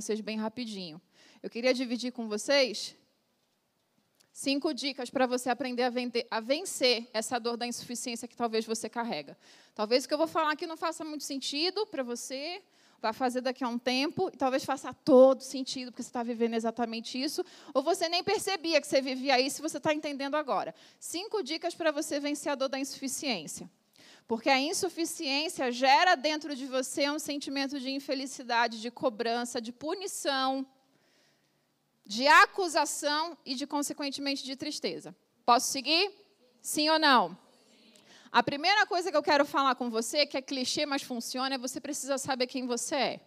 vocês bem rapidinho. Eu queria dividir com vocês cinco dicas para você aprender a, vender, a, vencer essa dor da insuficiência que talvez você carrega. Talvez o que eu vou falar aqui não faça muito sentido para você, vai fazer daqui a um tempo, e talvez faça todo sentido, porque você está vivendo exatamente isso, ou você nem percebia que você vivia isso, você está entendendo agora. Cinco dicas para você vencer a dor da insuficiência. Porque a insuficiência gera dentro de você um sentimento de infelicidade, de cobrança, de punição, de acusação e de, consequentemente, de tristeza. Posso seguir? Sim ou não? A primeira coisa que eu quero falar com você, que é clichê, mas funciona, é você precisa saber quem você é.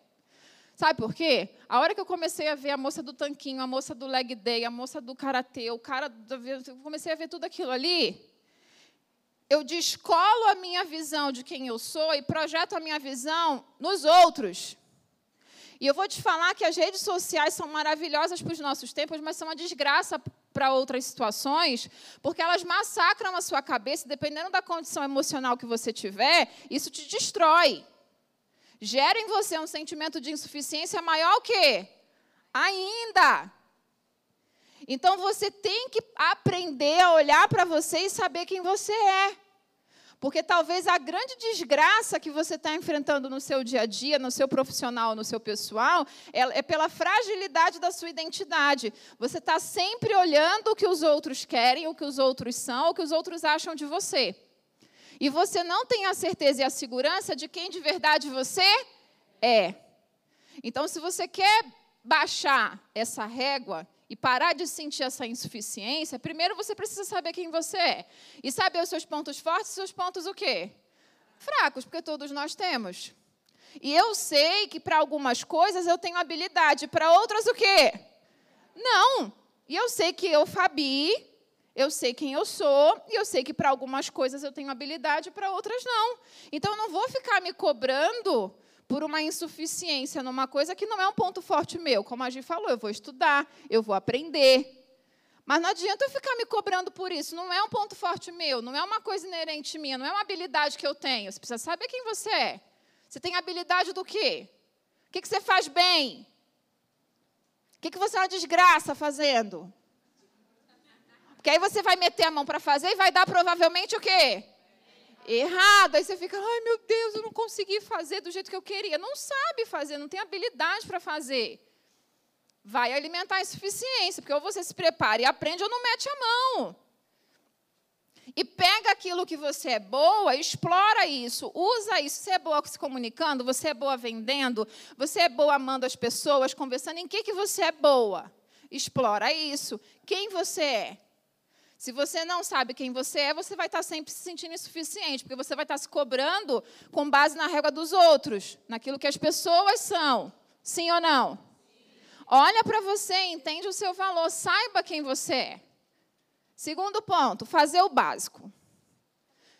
Sabe por quê? A hora que eu comecei a ver a moça do tanquinho, a moça do leg day, a moça do karatê, o cara, eu comecei a ver tudo aquilo ali, eu descolo a minha visão de quem eu sou e projeto a minha visão nos outros. E eu vou te falar que as redes sociais são maravilhosas para os nossos tempos, mas são uma desgraça para outras situações, porque elas massacram a sua cabeça, dependendo da condição emocional que você tiver, isso te destrói. Gera em você um sentimento de insuficiência maior o quê? Ainda. Então você tem que aprender a olhar para você e saber quem você é. Porque talvez a grande desgraça que você está enfrentando no seu dia a dia, no seu profissional, no seu pessoal, é, é pela fragilidade da sua identidade. Você está sempre olhando o que os outros querem, o que os outros são, o que os outros acham de você. E você não tem a certeza e a segurança de quem de verdade você é. Então, se você quer baixar essa régua e parar de sentir essa insuficiência, primeiro você precisa saber quem você é. E saber os seus pontos fortes e seus pontos o quê? Fracos, porque todos nós temos. E eu sei que para algumas coisas eu tenho habilidade, para outras o quê? Não. E eu sei que eu, Fabi, eu sei quem eu sou, e eu sei que para algumas coisas eu tenho habilidade, para outras não. Então eu não vou ficar me cobrando por uma insuficiência numa coisa que não é um ponto forte meu. Como a gente falou, eu vou estudar, eu vou aprender. Mas não adianta eu ficar me cobrando por isso. Não é um ponto forte meu, não é uma coisa inerente minha, não é uma habilidade que eu tenho. Você precisa saber quem você é. Você tem habilidade do quê? O que, você faz bem? O que, que você é uma desgraça fazendo? Porque aí você vai meter a mão para fazer e vai dar provavelmente o quê? Errado. Aí você fica, ai meu Deus, eu não consegui fazer do jeito que eu queria. Não sabe fazer, não tem habilidade para fazer. Vai alimentar a insuficiência, porque ou você se prepara e aprende ou não mete a mão. E pega aquilo que você é boa, explora isso, usa isso. Você é boa se comunicando, você é boa vendendo, você é boa amando as pessoas, conversando. Em que, que você é boa? Explora isso. Quem você é? Se você não sabe quem você é, você vai estar sempre se sentindo insuficiente, porque você vai estar se cobrando com base na régua dos outros, naquilo que as pessoas são. Sim ou não? Olha para você, entende o seu valor, saiba quem você é. Segundo ponto, fazer o básico.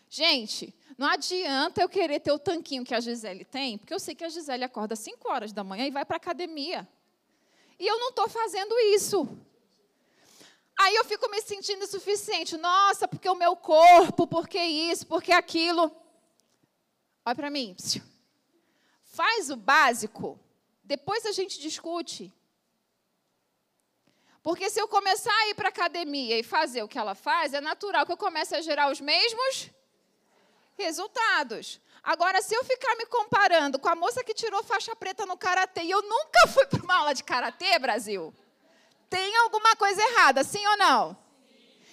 Gente, não adianta eu querer ter o tanquinho que a Gisele tem, porque eu sei que a Gisele acorda às 5 horas da manhã e vai para a academia. E eu não estou fazendo isso. Aí eu fico me sentindo insuficiente. Nossa, porque o meu corpo, porque isso, porque aquilo. Olha para mim. Faz o básico, depois a gente discute. Porque se eu começar a ir para a academia e fazer o que ela faz, é natural que eu comece a gerar os mesmos resultados. Agora, se eu ficar me comparando com a moça que tirou faixa preta no karatê e eu nunca fui para uma aula de karatê, Brasil, tem alguma coisa errada, sim ou não?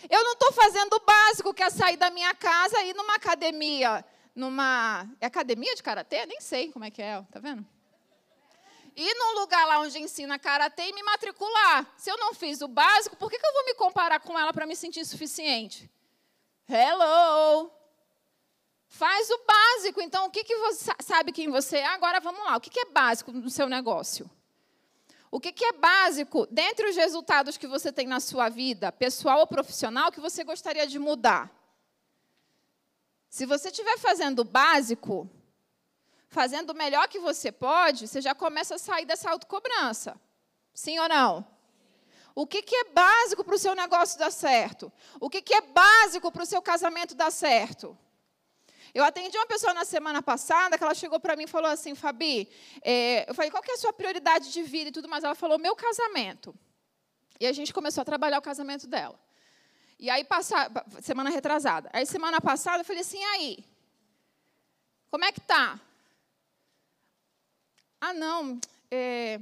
Eu não estou fazendo o básico, que é sair da minha casa e ir numa academia. Numa. É academia de karatê? Nem sei como é que é, tá vendo? Ir num lugar lá onde ensina karatê e me matricular. Se eu não fiz o básico, por que, que eu vou me comparar com ela para me sentir suficiente? Hello! Faz o básico. Então, o que, que você sabe quem você é? Agora vamos lá. O que, que é básico no seu negócio? O que, que é básico, dentre os resultados que você tem na sua vida, pessoal ou profissional, que você gostaria de mudar? Se você estiver fazendo o básico, fazendo o melhor que você pode, você já começa a sair dessa autocobrança. Sim ou não? O que, que é básico para o seu negócio dar certo? O que, que é básico para o seu casamento dar certo? Eu atendi uma pessoa na semana passada que ela chegou para mim e falou assim, Fabi, é, eu falei, qual que é a sua prioridade de vida e tudo mais? Ela falou, meu casamento. E a gente começou a trabalhar o casamento dela. E aí, passa, semana retrasada. Aí, semana passada, eu falei assim, aí, como é que tá? Ah, não, é,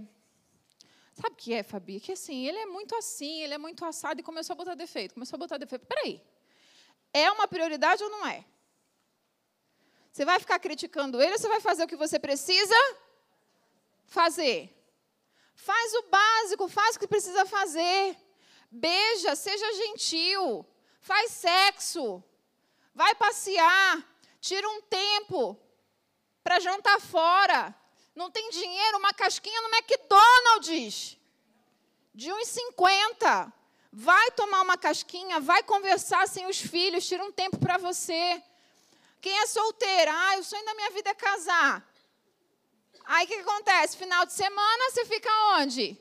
Sabe o que é, Fabi? Que assim, ele é muito assim, ele é muito assado e começou a botar defeito, começou a botar defeito. Peraí, é uma prioridade ou não é? Você vai ficar criticando ele ou você vai fazer o que você precisa fazer? Faz o básico, faz o que precisa fazer. Beija, seja gentil. Faz sexo. Vai passear. Tira um tempo para jantar fora. Não tem dinheiro, uma casquinha no McDonald's. De 1,50. Vai tomar uma casquinha, vai conversar sem os filhos, tira um tempo para você. Quem é solteira? Ah, o sonho da minha vida é casar. Aí o que acontece? Final de semana você fica onde?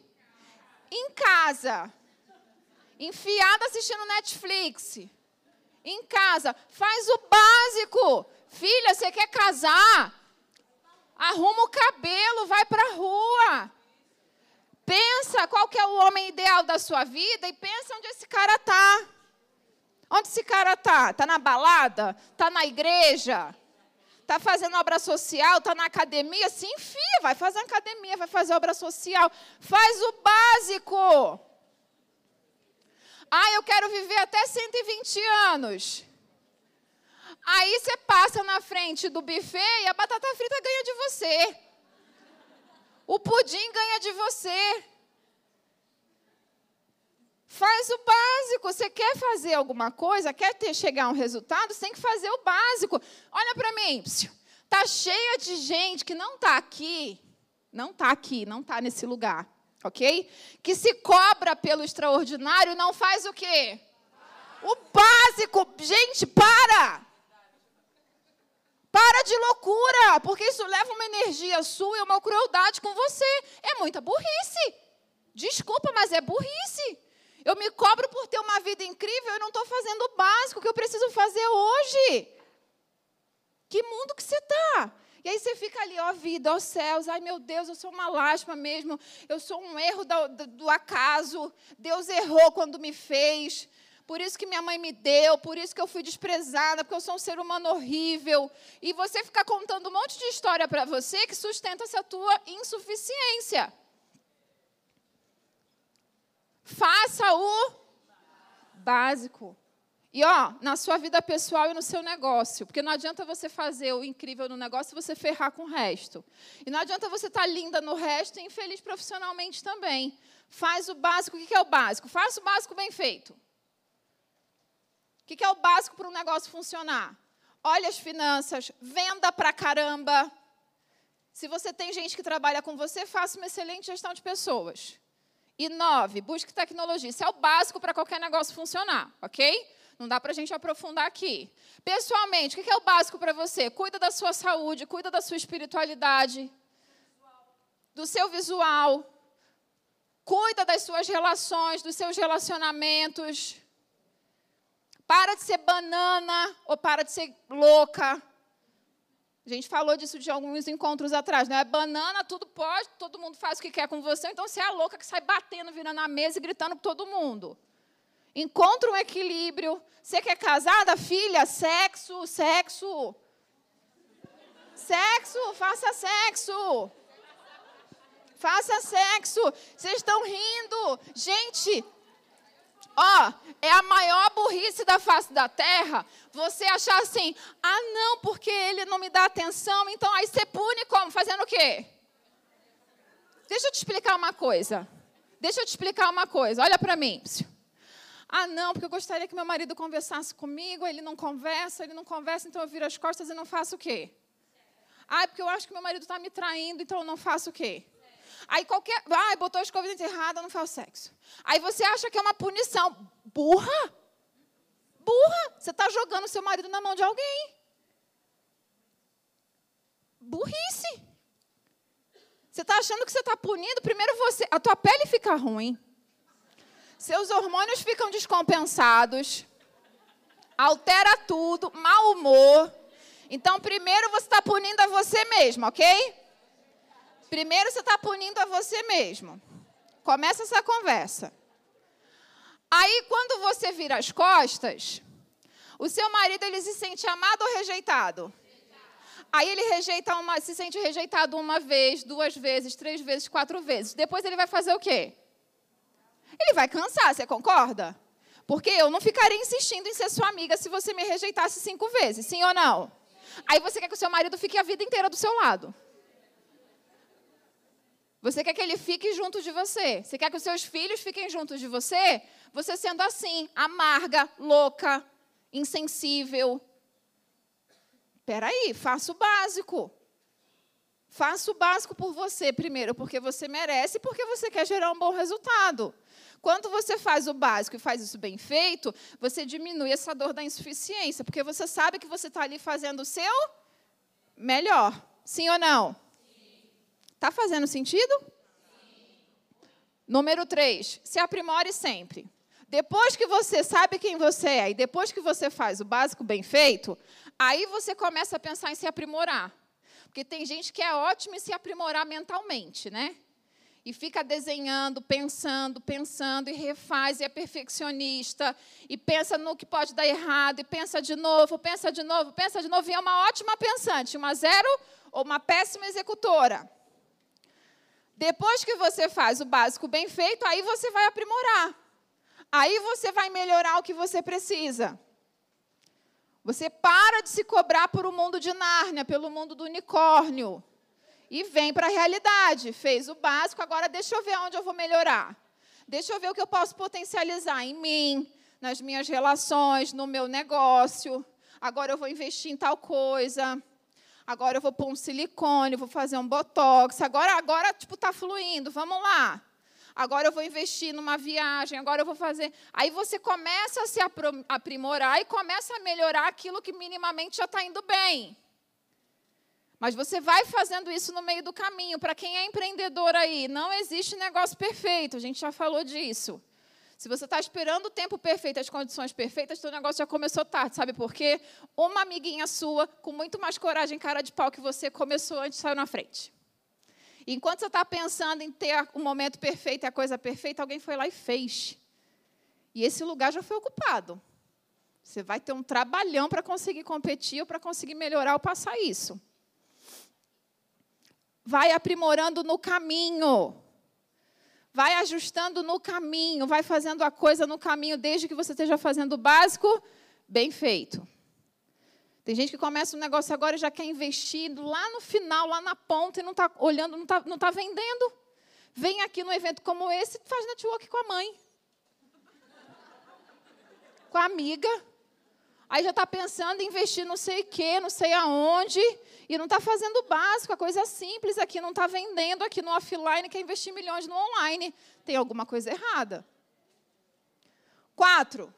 Em casa. Enfiada assistindo Netflix. Em casa. Faz o básico. Filha, você quer casar? Arruma o cabelo, vai para a rua. Pensa qual que é o homem ideal da sua vida e pensa onde esse cara está. Onde esse cara está? Está na balada? Está na igreja? Está fazendo obra social? Está na academia? Se enfia, vai fazer academia, vai fazer obra social. Faz o básico. Ah, eu quero viver até 120 anos. Aí você passa na frente do buffet e a batata frita ganha de você. O pudim ganha de você. Faz o básico. Você quer fazer alguma coisa, quer ter, chegar a um resultado, você tem que fazer o básico. Olha para mim. Está cheia de gente que não está aqui, não está aqui, não está nesse lugar, ok? Que se cobra pelo extraordinário não faz o quê? O básico. Gente, para! Para de loucura, porque isso leva uma energia sua e uma crueldade com você. É muita burrice. Desculpa, mas é burrice. Eu me cobro por ter uma vida incrível e não estou fazendo o básico que eu preciso fazer hoje. Que mundo que você está? E aí você fica ali, ó vida, ó céus, ai meu Deus, eu sou uma lástima mesmo, eu sou um erro do, do, acaso, Deus errou quando me fez, por isso que minha mãe me deu, por isso que eu fui desprezada, porque eu sou um ser humano horrível. E você fica contando um monte de história para você que sustenta essa tua insuficiência. Faça o básico. E ó, na sua vida pessoal e no seu negócio, porque não adianta você fazer o incrível no negócio e você ferrar com o resto. E não adianta você estar tá linda no resto e infeliz profissionalmente também. Faz o básico. O que é o básico? Faça o básico bem feito. O que é o básico para um negócio funcionar? Olha as finanças, venda para caramba. Se você tem gente que trabalha com você, faça uma excelente gestão de pessoas. E nove, busque tecnologia. Isso é o básico para qualquer negócio funcionar, ok? Não dá para a gente aprofundar aqui. Pessoalmente, o que é o básico para você? Cuida da sua saúde, cuida da sua espiritualidade, do seu visual, cuida das suas relações, dos seus relacionamentos. Para de ser banana ou para de ser louca. A gente falou disso de alguns encontros atrás, não é banana, tudo pode, todo mundo faz o que quer com você, então você é a louca que sai batendo, virando a mesa e gritando para todo mundo. Encontra um equilíbrio. Você que é casada, filha, sexo, sexo. Sexo, faça sexo. Faça sexo. Vocês estão rindo. Gente, Ó, é a maior burrice da face da terra você achar assim: ah, não, porque ele não me dá atenção, então aí você pune como? Fazendo o quê? Deixa eu te explicar uma coisa. Deixa eu te explicar uma coisa. Olha para mim. Ah, não, porque eu gostaria que meu marido conversasse comigo, ele não conversa, ele não conversa, então eu viro as costas e não faço o quê? Ah, porque eu acho que meu marido está me traindo, então eu não faço o quê? Aí qualquer. Ah, botou a escova de errada, não faz sexo. Aí você acha que é uma punição. Burra! Burra! Você está jogando seu marido na mão de alguém. Burrice! Você está achando que você está punindo? Primeiro você. A tua pele fica ruim. Seus hormônios ficam descompensados. Altera tudo, mau humor. Então, primeiro você está punindo a você mesmo, ok? Primeiro você está punindo a você mesmo. Começa essa conversa. Aí, quando você vira as costas, o seu marido ele se sente amado ou rejeitado? Aí ele rejeita uma, se sente rejeitado uma vez, duas vezes, três vezes, quatro vezes. Depois ele vai fazer o quê? Ele vai cansar, você concorda? Porque eu não ficaria insistindo em ser sua amiga se você me rejeitasse cinco vezes, sim ou não? Aí você quer que o seu marido fique a vida inteira do seu lado. Você quer que ele fique junto de você. Você quer que os seus filhos fiquem juntos de você. Você sendo assim, amarga, louca, insensível. Peraí, faça o básico. Faça o básico por você primeiro, porque você merece e porque você quer gerar um bom resultado. Quando você faz o básico e faz isso bem feito, você diminui essa dor da insuficiência, porque você sabe que você está ali fazendo o seu melhor. Sim ou não? Está fazendo sentido? Número 3, se aprimore sempre. Depois que você sabe quem você é e depois que você faz o básico bem feito, aí você começa a pensar em se aprimorar. Porque tem gente que é ótima em se aprimorar mentalmente, né? e fica desenhando, pensando, pensando, e refaz, e é perfeccionista, e pensa no que pode dar errado, e pensa de novo, pensa de novo, pensa de novo, e é uma ótima pensante, uma zero ou uma péssima executora. Depois que você faz o básico bem feito, aí você vai aprimorar. Aí você vai melhorar o que você precisa. Você para de se cobrar por um mundo de Nárnia, pelo mundo do unicórnio e vem para a realidade. Fez o básico, agora deixa eu ver onde eu vou melhorar. Deixa eu ver o que eu posso potencializar em mim, nas minhas relações, no meu negócio. Agora eu vou investir em tal coisa. Agora eu vou pôr um silicone, vou fazer um botox. Agora, agora tipo tá fluindo. Vamos lá. Agora eu vou investir numa viagem, agora eu vou fazer. Aí você começa a se aprimorar e começa a melhorar aquilo que minimamente já está indo bem. Mas você vai fazendo isso no meio do caminho. Para quem é empreendedor aí, não existe negócio perfeito. A gente já falou disso. Se você está esperando o tempo perfeito, as condições perfeitas, seu negócio já começou tarde. Sabe por quê? Uma amiguinha sua, com muito mais coragem, cara de pau que você, começou antes e saiu na frente. enquanto você está pensando em ter o momento perfeito e a coisa perfeita, alguém foi lá e fez. E esse lugar já foi ocupado. Você vai ter um trabalhão para conseguir competir ou para conseguir melhorar ou passar isso vai aprimorando no caminho. Vai ajustando no caminho, vai fazendo a coisa no caminho, desde que você esteja fazendo o básico bem feito. Tem gente que começa um negócio agora e já quer investir lá no final, lá na ponta, e não está olhando, não está não tá vendendo. Vem aqui num evento como esse e faz network com a mãe. Com a amiga. Aí já está pensando em investir não sei o quê, não sei aonde, e não está fazendo o básico, a coisa simples aqui, não está vendendo aqui no offline, quer investir milhões no online. Tem alguma coisa errada. Quatro,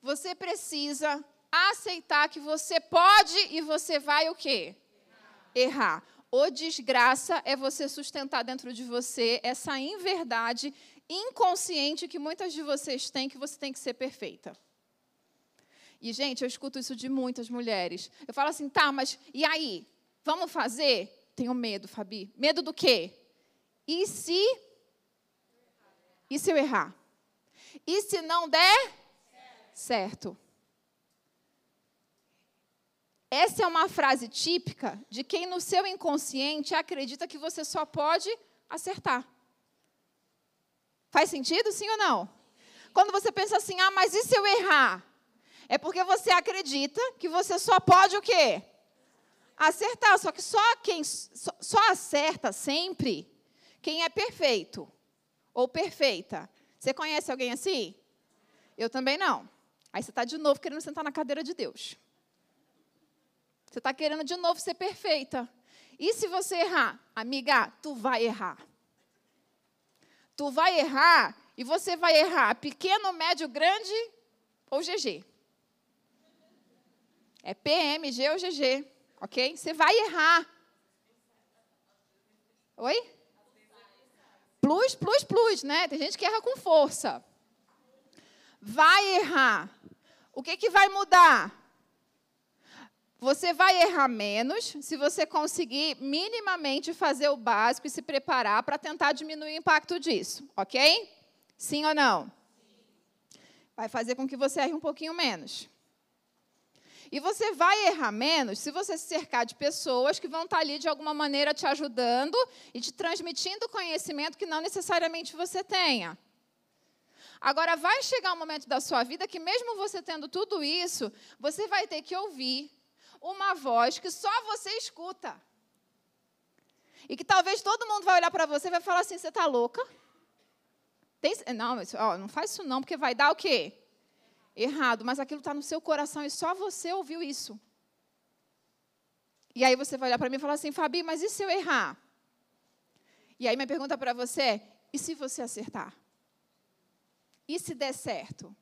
você precisa aceitar que você pode e você vai o quê? Errar. O desgraça é você sustentar dentro de você essa inverdade inconsciente que muitas de vocês têm, que você tem que ser perfeita. E, gente, eu escuto isso de muitas mulheres. Eu falo assim, tá, mas e aí? Vamos fazer? Tenho medo, Fabi. Medo do quê? E se. E se eu errar? E se não der? Certo. Essa é uma frase típica de quem no seu inconsciente acredita que você só pode acertar. Faz sentido, sim ou não? Quando você pensa assim, ah, mas e se eu errar? É porque você acredita que você só pode o quê? Acertar. Só que só quem só, só acerta sempre quem é perfeito ou perfeita. Você conhece alguém assim? Eu também não. Aí você está de novo querendo sentar na cadeira de Deus. Você está querendo de novo ser perfeita. E se você errar? Amiga, tu vai errar. Tu vai errar e você vai errar pequeno, médio, grande ou GG. É PMG ou GG, ok? Você vai errar. Oi? Plus, plus, plus, né? Tem gente que erra com força. Vai errar. O que, que vai mudar? Você vai errar menos se você conseguir minimamente fazer o básico e se preparar para tentar diminuir o impacto disso, ok? Sim ou não? Vai fazer com que você erre um pouquinho menos. E você vai errar menos se você se cercar de pessoas que vão estar ali de alguma maneira te ajudando e te transmitindo conhecimento que não necessariamente você tenha. Agora, vai chegar um momento da sua vida que, mesmo você tendo tudo isso, você vai ter que ouvir uma voz que só você escuta. E que talvez todo mundo vai olhar para você e vai falar assim: você está louca? Tem, não, ó, não faz isso não, porque vai dar o quê? Errado. Mas aquilo está no seu coração e só você ouviu isso. E aí você vai olhar para mim e falar assim: Fabi, mas e se eu errar? E aí minha pergunta para você é: e se você acertar? E se der certo?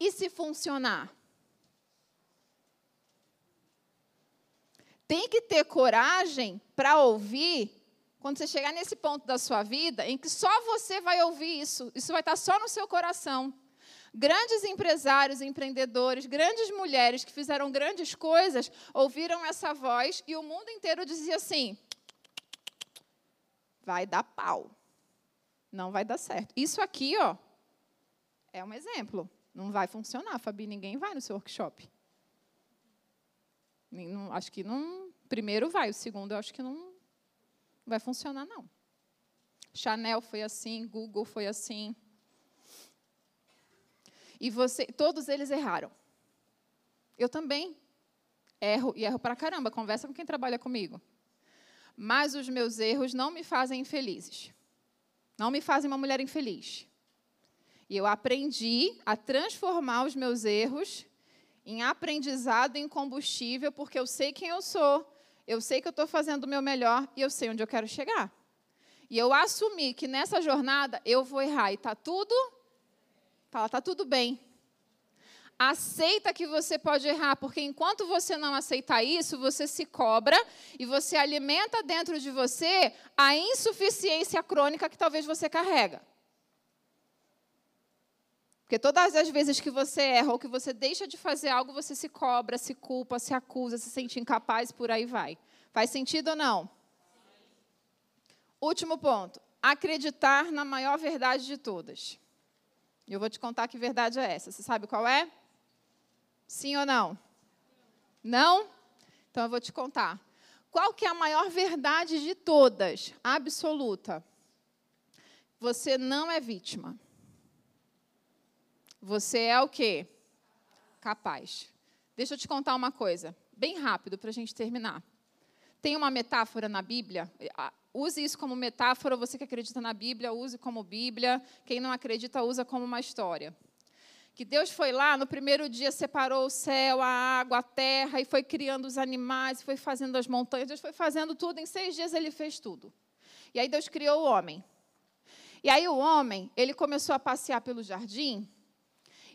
E se funcionar? Tem que ter coragem para ouvir quando você chegar nesse ponto da sua vida em que só você vai ouvir isso, isso vai estar só no seu coração. Grandes empresários, empreendedores, grandes mulheres que fizeram grandes coisas, ouviram essa voz e o mundo inteiro dizia assim: vai dar pau. Não vai dar certo. Isso aqui, ó, é um exemplo. Não vai funcionar, Fabi, ninguém vai no seu workshop. Acho que não. Primeiro vai, o segundo eu acho que não vai funcionar, não. Chanel foi assim, Google foi assim. E você, todos eles erraram. Eu também erro e erro pra caramba. Conversa com quem trabalha comigo. Mas os meus erros não me fazem infelizes. Não me fazem uma mulher infeliz. E eu aprendi a transformar os meus erros em aprendizado, em combustível, porque eu sei quem eu sou, eu sei que eu estou fazendo o meu melhor e eu sei onde eu quero chegar. E eu assumi que nessa jornada eu vou errar e está tudo, fala, está tudo bem. Aceita que você pode errar, porque enquanto você não aceitar isso, você se cobra e você alimenta dentro de você a insuficiência crônica que talvez você carrega. Porque todas as vezes que você erra ou que você deixa de fazer algo, você se cobra, se culpa, se acusa, se sente incapaz, por aí vai. Faz sentido ou não? Último ponto. Acreditar na maior verdade de todas. Eu vou te contar que verdade é essa. Você sabe qual é? Sim ou não? Não? Então eu vou te contar. Qual que é a maior verdade de todas? Absoluta. Você não é vítima. Você é o quê? Capaz. Deixa eu te contar uma coisa, bem rápido, para a gente terminar. Tem uma metáfora na Bíblia, use isso como metáfora, você que acredita na Bíblia, use como Bíblia, quem não acredita, usa como uma história. Que Deus foi lá, no primeiro dia separou o céu, a água, a terra, e foi criando os animais, foi fazendo as montanhas, Deus foi fazendo tudo, em seis dias ele fez tudo. E aí Deus criou o homem. E aí o homem, ele começou a passear pelo jardim,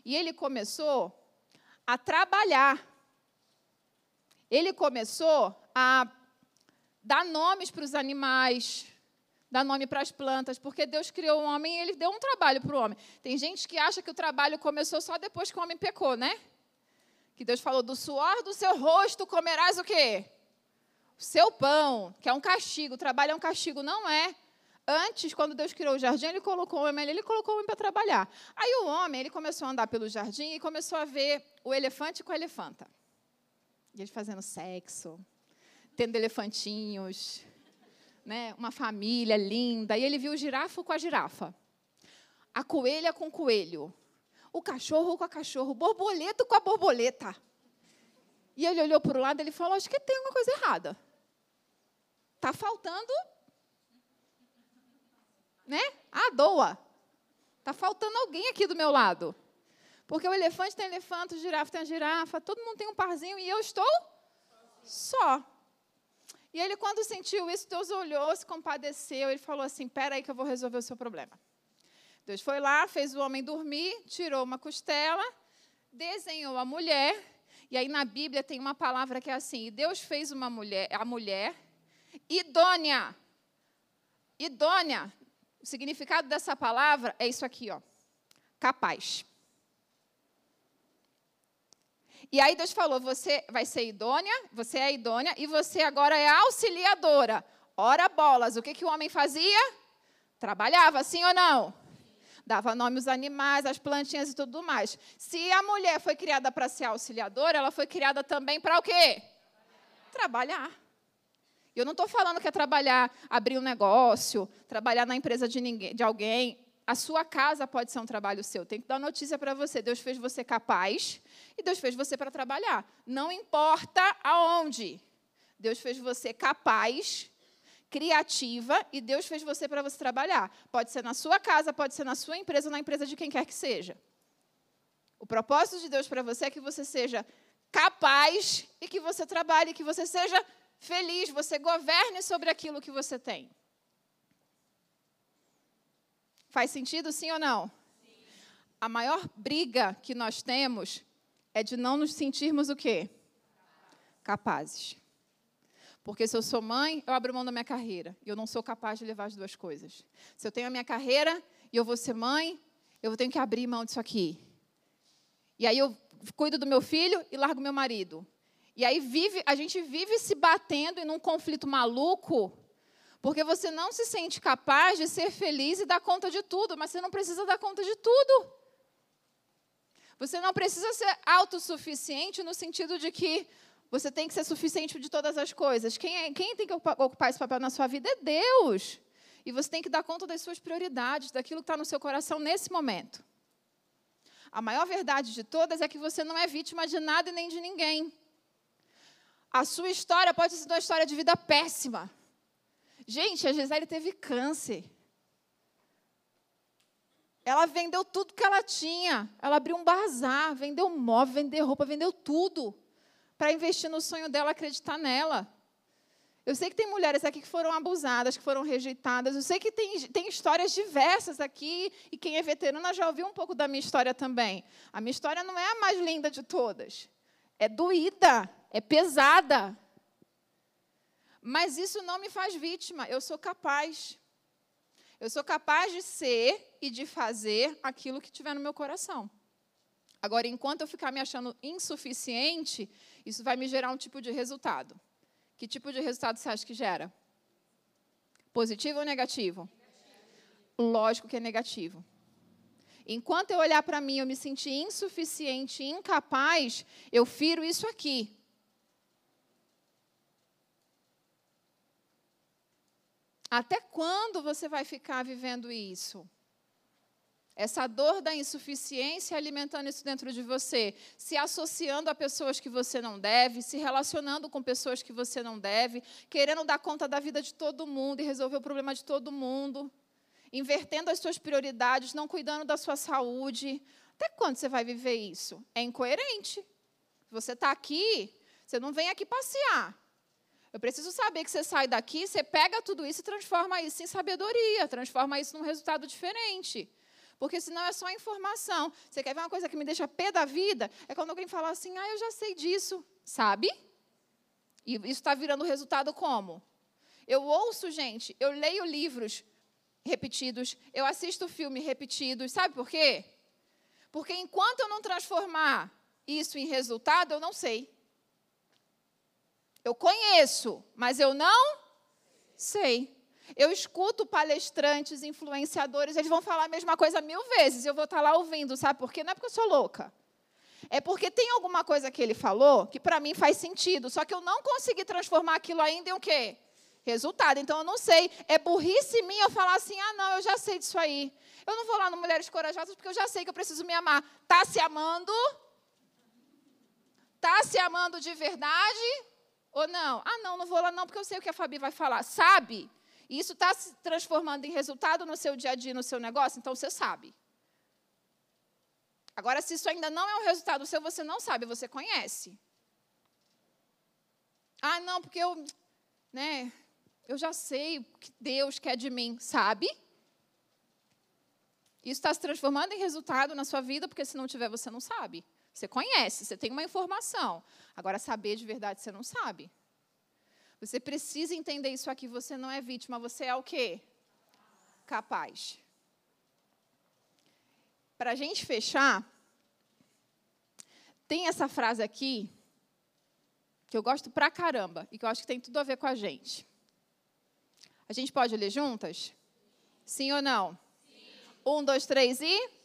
e ele começou a trabalhar. Ele começou a dar nomes para os animais, dar nome para as plantas, porque Deus criou o homem e ele deu um trabalho para o homem. Tem gente que acha que o trabalho começou só depois que o homem pecou, né? Que Deus falou: do suor do seu rosto comerás o quê? O seu pão, que é um castigo. O trabalho é um castigo. Não é. Antes, quando Deus criou o jardim, ele colocou o homem ali, ele colocou o homem para trabalhar. Aí o homem, ele começou a andar pelo jardim e começou a ver o elefante com a elefanta. E eles fazendo sexo, tendo elefantinhos, né? uma família linda. E ele viu o girafa com a girafa, a coelha com o coelho, o cachorro com a cachorro, o borboleta com a borboleta. E ele olhou para o lado e falou: Acho que tem alguma coisa errada. Está faltando né? Ah, doa. Está faltando alguém aqui do meu lado. Porque o elefante tem elefante, o girafa tem a girafa, todo mundo tem um parzinho e eu estou só. E ele, quando sentiu isso, Deus olhou, se compadeceu, ele falou assim: Pera aí que eu vou resolver o seu problema. Deus foi lá, fez o homem dormir, tirou uma costela, desenhou a mulher, e aí na Bíblia tem uma palavra que é assim: Deus fez uma mulher, a mulher idônea. Idônea o significado dessa palavra é isso aqui, ó. Capaz. E aí Deus falou: você vai ser idônea, você é idônea e você agora é auxiliadora. Ora bolas, o que, que o homem fazia? Trabalhava, sim ou não? Dava nome aos animais, às plantinhas e tudo mais. Se a mulher foi criada para ser auxiliadora, ela foi criada também para o quê? Trabalhar. Eu não estou falando que é trabalhar, abrir um negócio, trabalhar na empresa de, ninguém, de alguém. A sua casa pode ser um trabalho seu. Tem que dar notícia para você. Deus fez você capaz e Deus fez você para trabalhar. Não importa aonde. Deus fez você capaz criativa e Deus fez você para você trabalhar. Pode ser na sua casa, pode ser na sua empresa, na empresa de quem quer que seja. O propósito de Deus para você é que você seja capaz e que você trabalhe, que você seja feliz, você governe sobre aquilo que você tem. Faz sentido, sim ou não? Sim. A maior briga que nós temos é de não nos sentirmos o quê? Capazes. Porque se eu sou mãe, eu abro mão da minha carreira. E eu não sou capaz de levar as duas coisas. Se eu tenho a minha carreira e eu vou ser mãe, eu tenho que abrir mão disso aqui. E aí eu cuido do meu filho e largo meu marido. E aí vive, a gente vive se batendo em um conflito maluco, porque você não se sente capaz de ser feliz e dar conta de tudo, mas você não precisa dar conta de tudo. Você não precisa ser autossuficiente no sentido de que você tem que ser suficiente de todas as coisas. Quem, é, quem tem que ocupar esse papel na sua vida é Deus. E você tem que dar conta das suas prioridades, daquilo que está no seu coração nesse momento. A maior verdade de todas é que você não é vítima de nada e nem de ninguém. A sua história pode ser uma história de vida péssima. Gente, a Gisele teve câncer. Ela vendeu tudo que ela tinha. Ela abriu um bazar, vendeu móvel, vendeu roupa, vendeu tudo para investir no sonho dela, acreditar nela. Eu sei que tem mulheres aqui que foram abusadas, que foram rejeitadas. Eu sei que tem, tem histórias diversas aqui, e quem é veterana já ouviu um pouco da minha história também. A minha história não é a mais linda de todas. É doída, é pesada. Mas isso não me faz vítima. Eu sou capaz. Eu sou capaz de ser e de fazer aquilo que tiver no meu coração. Agora, enquanto eu ficar me achando insuficiente, isso vai me gerar um tipo de resultado. Que tipo de resultado você acha que gera? Positivo ou negativo? Lógico que é negativo. Enquanto eu olhar para mim eu me sentir insuficiente, incapaz, eu firo isso aqui. Até quando você vai ficar vivendo isso? Essa dor da insuficiência alimentando isso dentro de você, se associando a pessoas que você não deve, se relacionando com pessoas que você não deve, querendo dar conta da vida de todo mundo e resolver o problema de todo mundo, invertendo as suas prioridades, não cuidando da sua saúde. Até quando você vai viver isso? É incoerente. Você está aqui, você não vem aqui passear. Eu preciso saber que você sai daqui, você pega tudo isso e transforma isso em sabedoria, transforma isso num resultado diferente. Porque senão é só informação. Você quer ver uma coisa que me deixa pé da vida? É quando alguém fala assim, ah, eu já sei disso, sabe? E isso está virando resultado como? Eu ouço, gente, eu leio livros repetidos, eu assisto filme repetidos, sabe por quê? Porque enquanto eu não transformar isso em resultado, eu não sei. Eu conheço, mas eu não sei. Eu escuto palestrantes, influenciadores, eles vão falar a mesma coisa mil vezes, eu vou estar lá ouvindo, sabe por quê? Não é porque eu sou louca. É porque tem alguma coisa que ele falou que para mim faz sentido, só que eu não consegui transformar aquilo ainda em o quê? Resultado. Então eu não sei. É burrice minha eu falar assim: ah, não, eu já sei disso aí. Eu não vou lá no Mulheres Corajosas porque eu já sei que eu preciso me amar. Está se amando? Está se amando de verdade? Ou não? Ah, não, não vou lá não porque eu sei o que a Fabi vai falar. Sabe? E isso está se transformando em resultado no seu dia a dia, no seu negócio, então você sabe. Agora, se isso ainda não é um resultado seu, você não sabe, você conhece. Ah, não, porque eu, né, eu já sei o que Deus quer de mim, sabe? Isso está se transformando em resultado na sua vida, porque se não tiver, você não sabe. Você conhece, você tem uma informação. Agora, saber de verdade, você não sabe. Você precisa entender isso aqui. Você não é vítima, você é o quê? Capaz. Para a gente fechar, Tem essa frase aqui, que eu gosto pra caramba, e que eu acho que tem tudo a ver com a gente. A gente pode ler juntas? Sim ou não? Sim. Um, dois, três e.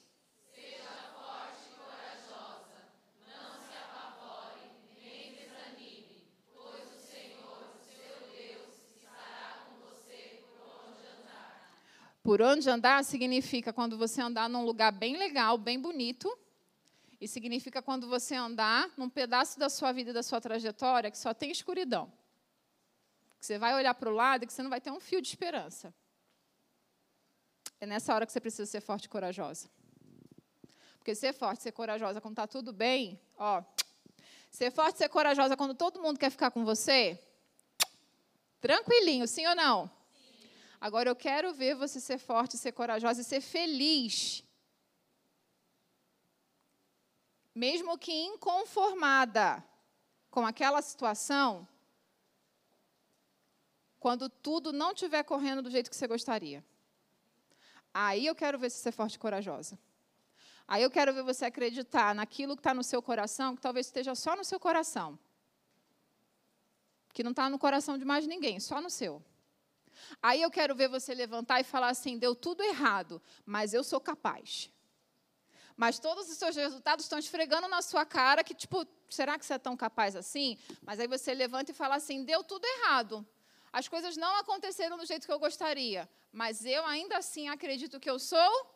Por onde andar significa quando você andar num lugar bem legal, bem bonito. E significa quando você andar num pedaço da sua vida da sua trajetória que só tem escuridão. Que você vai olhar para o lado e que você não vai ter um fio de esperança. É nessa hora que você precisa ser forte e corajosa. Porque ser forte, ser corajosa quando está tudo bem, ó. Ser forte, ser corajosa quando todo mundo quer ficar com você, tranquilinho, sim ou não? Agora eu quero ver você ser forte, ser corajosa e ser feliz. Mesmo que inconformada com aquela situação, quando tudo não estiver correndo do jeito que você gostaria. Aí eu quero ver você ser forte e corajosa. Aí eu quero ver você acreditar naquilo que está no seu coração, que talvez esteja só no seu coração. Que não está no coração de mais ninguém, só no seu. Aí eu quero ver você levantar e falar assim: deu tudo errado, mas eu sou capaz. Mas todos os seus resultados estão esfregando na sua cara que, tipo, será que você é tão capaz assim? Mas aí você levanta e fala assim: deu tudo errado. As coisas não aconteceram do jeito que eu gostaria, mas eu ainda assim acredito que eu sou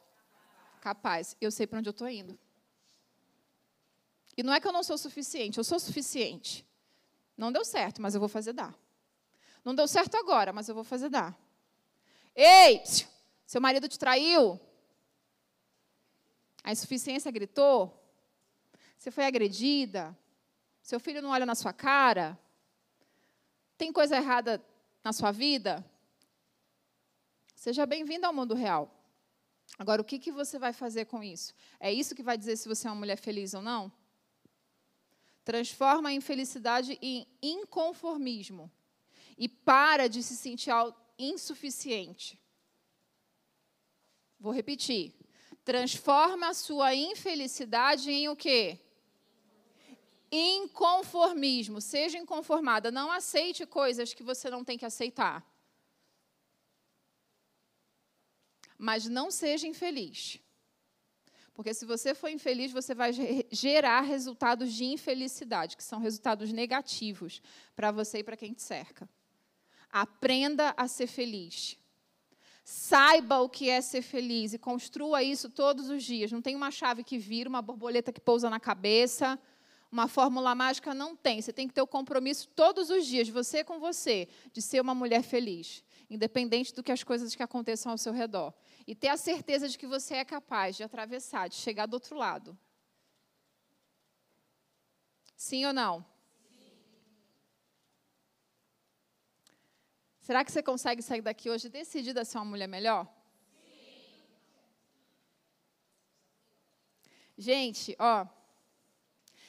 capaz. Eu sei para onde eu estou indo. E não é que eu não sou suficiente, eu sou suficiente. Não deu certo, mas eu vou fazer dar. Não deu certo agora, mas eu vou fazer dar. Ei, seu marido te traiu? A insuficiência gritou? Você foi agredida? Seu filho não olha na sua cara? Tem coisa errada na sua vida? Seja bem-vindo ao mundo real. Agora, o que, que você vai fazer com isso? É isso que vai dizer se você é uma mulher feliz ou não? Transforma a infelicidade em inconformismo e para de se sentir insuficiente. Vou repetir. Transforma a sua infelicidade em o quê? Inconformismo. Seja inconformada. Não aceite coisas que você não tem que aceitar. Mas não seja infeliz. Porque se você for infeliz, você vai gerar resultados de infelicidade, que são resultados negativos para você e para quem te cerca. Aprenda a ser feliz. Saiba o que é ser feliz e construa isso todos os dias. Não tem uma chave que vira, uma borboleta que pousa na cabeça, uma fórmula mágica não tem. Você tem que ter o compromisso todos os dias, você com você, de ser uma mulher feliz, independente do que as coisas que aconteçam ao seu redor. E ter a certeza de que você é capaz de atravessar, de chegar do outro lado. Sim ou não? Será que você consegue sair daqui hoje decidida a ser uma mulher melhor? Sim. Gente, ó,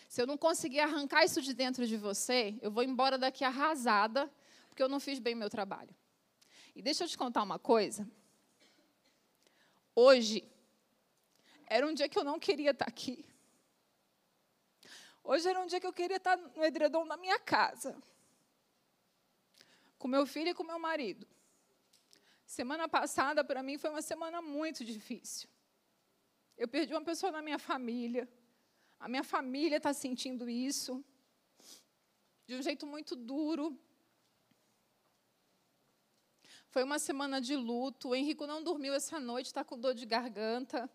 se eu não conseguir arrancar isso de dentro de você, eu vou embora daqui arrasada, porque eu não fiz bem o meu trabalho. E deixa eu te contar uma coisa. Hoje era um dia que eu não queria estar aqui. Hoje era um dia que eu queria estar no edredom da minha casa com meu filho e com meu marido. Semana passada, para mim, foi uma semana muito difícil. Eu perdi uma pessoa na minha família. A minha família está sentindo isso de um jeito muito duro. Foi uma semana de luto. O Henrico não dormiu essa noite, está com dor de garganta.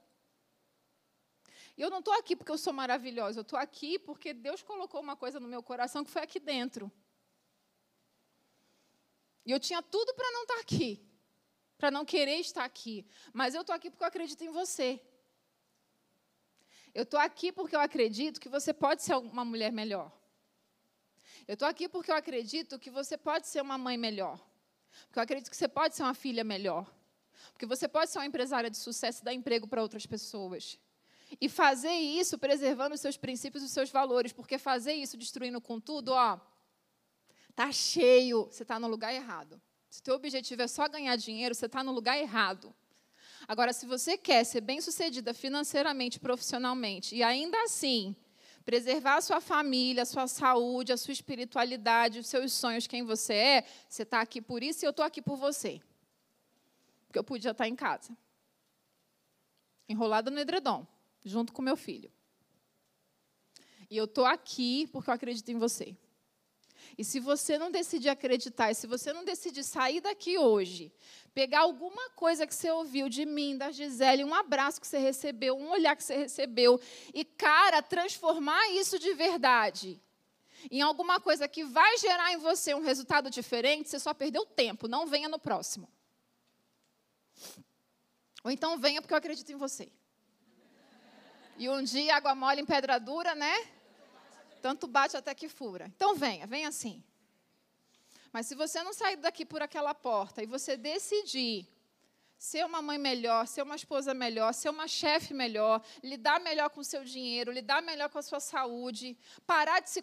E eu não estou aqui porque eu sou maravilhosa, eu estou aqui porque Deus colocou uma coisa no meu coração que foi aqui dentro. E eu tinha tudo para não estar tá aqui, para não querer estar aqui. Mas eu estou aqui porque eu acredito em você. Eu estou aqui porque eu acredito que você pode ser uma mulher melhor. Eu estou aqui porque eu acredito que você pode ser uma mãe melhor. Porque eu acredito que você pode ser uma filha melhor. Porque você pode ser uma empresária de sucesso e dar emprego para outras pessoas. E fazer isso preservando os seus princípios e os seus valores. Porque fazer isso destruindo com tudo, ó, Está cheio, você está no lugar errado. Se o teu objetivo é só ganhar dinheiro, você está no lugar errado. Agora, se você quer ser bem-sucedida financeiramente, profissionalmente, e ainda assim preservar a sua família, a sua saúde, a sua espiritualidade, os seus sonhos, quem você é, você está aqui por isso e eu estou aqui por você. Porque eu podia estar em casa, enrolada no edredom, junto com meu filho. E eu estou aqui porque eu acredito em você. E se você não decidir acreditar, e se você não decidir sair daqui hoje, pegar alguma coisa que você ouviu de mim, da Gisele, um abraço que você recebeu, um olhar que você recebeu, e, cara, transformar isso de verdade em alguma coisa que vai gerar em você um resultado diferente, você só perdeu tempo, não venha no próximo. Ou então venha porque eu acredito em você. E um dia água mole em pedra dura, né? Tanto bate até que fura. Então venha, venha assim. Mas se você não sair daqui por aquela porta e você decidir ser uma mãe melhor, ser uma esposa melhor, ser uma chefe melhor, lidar melhor com o seu dinheiro, lidar melhor com a sua saúde, parar de se,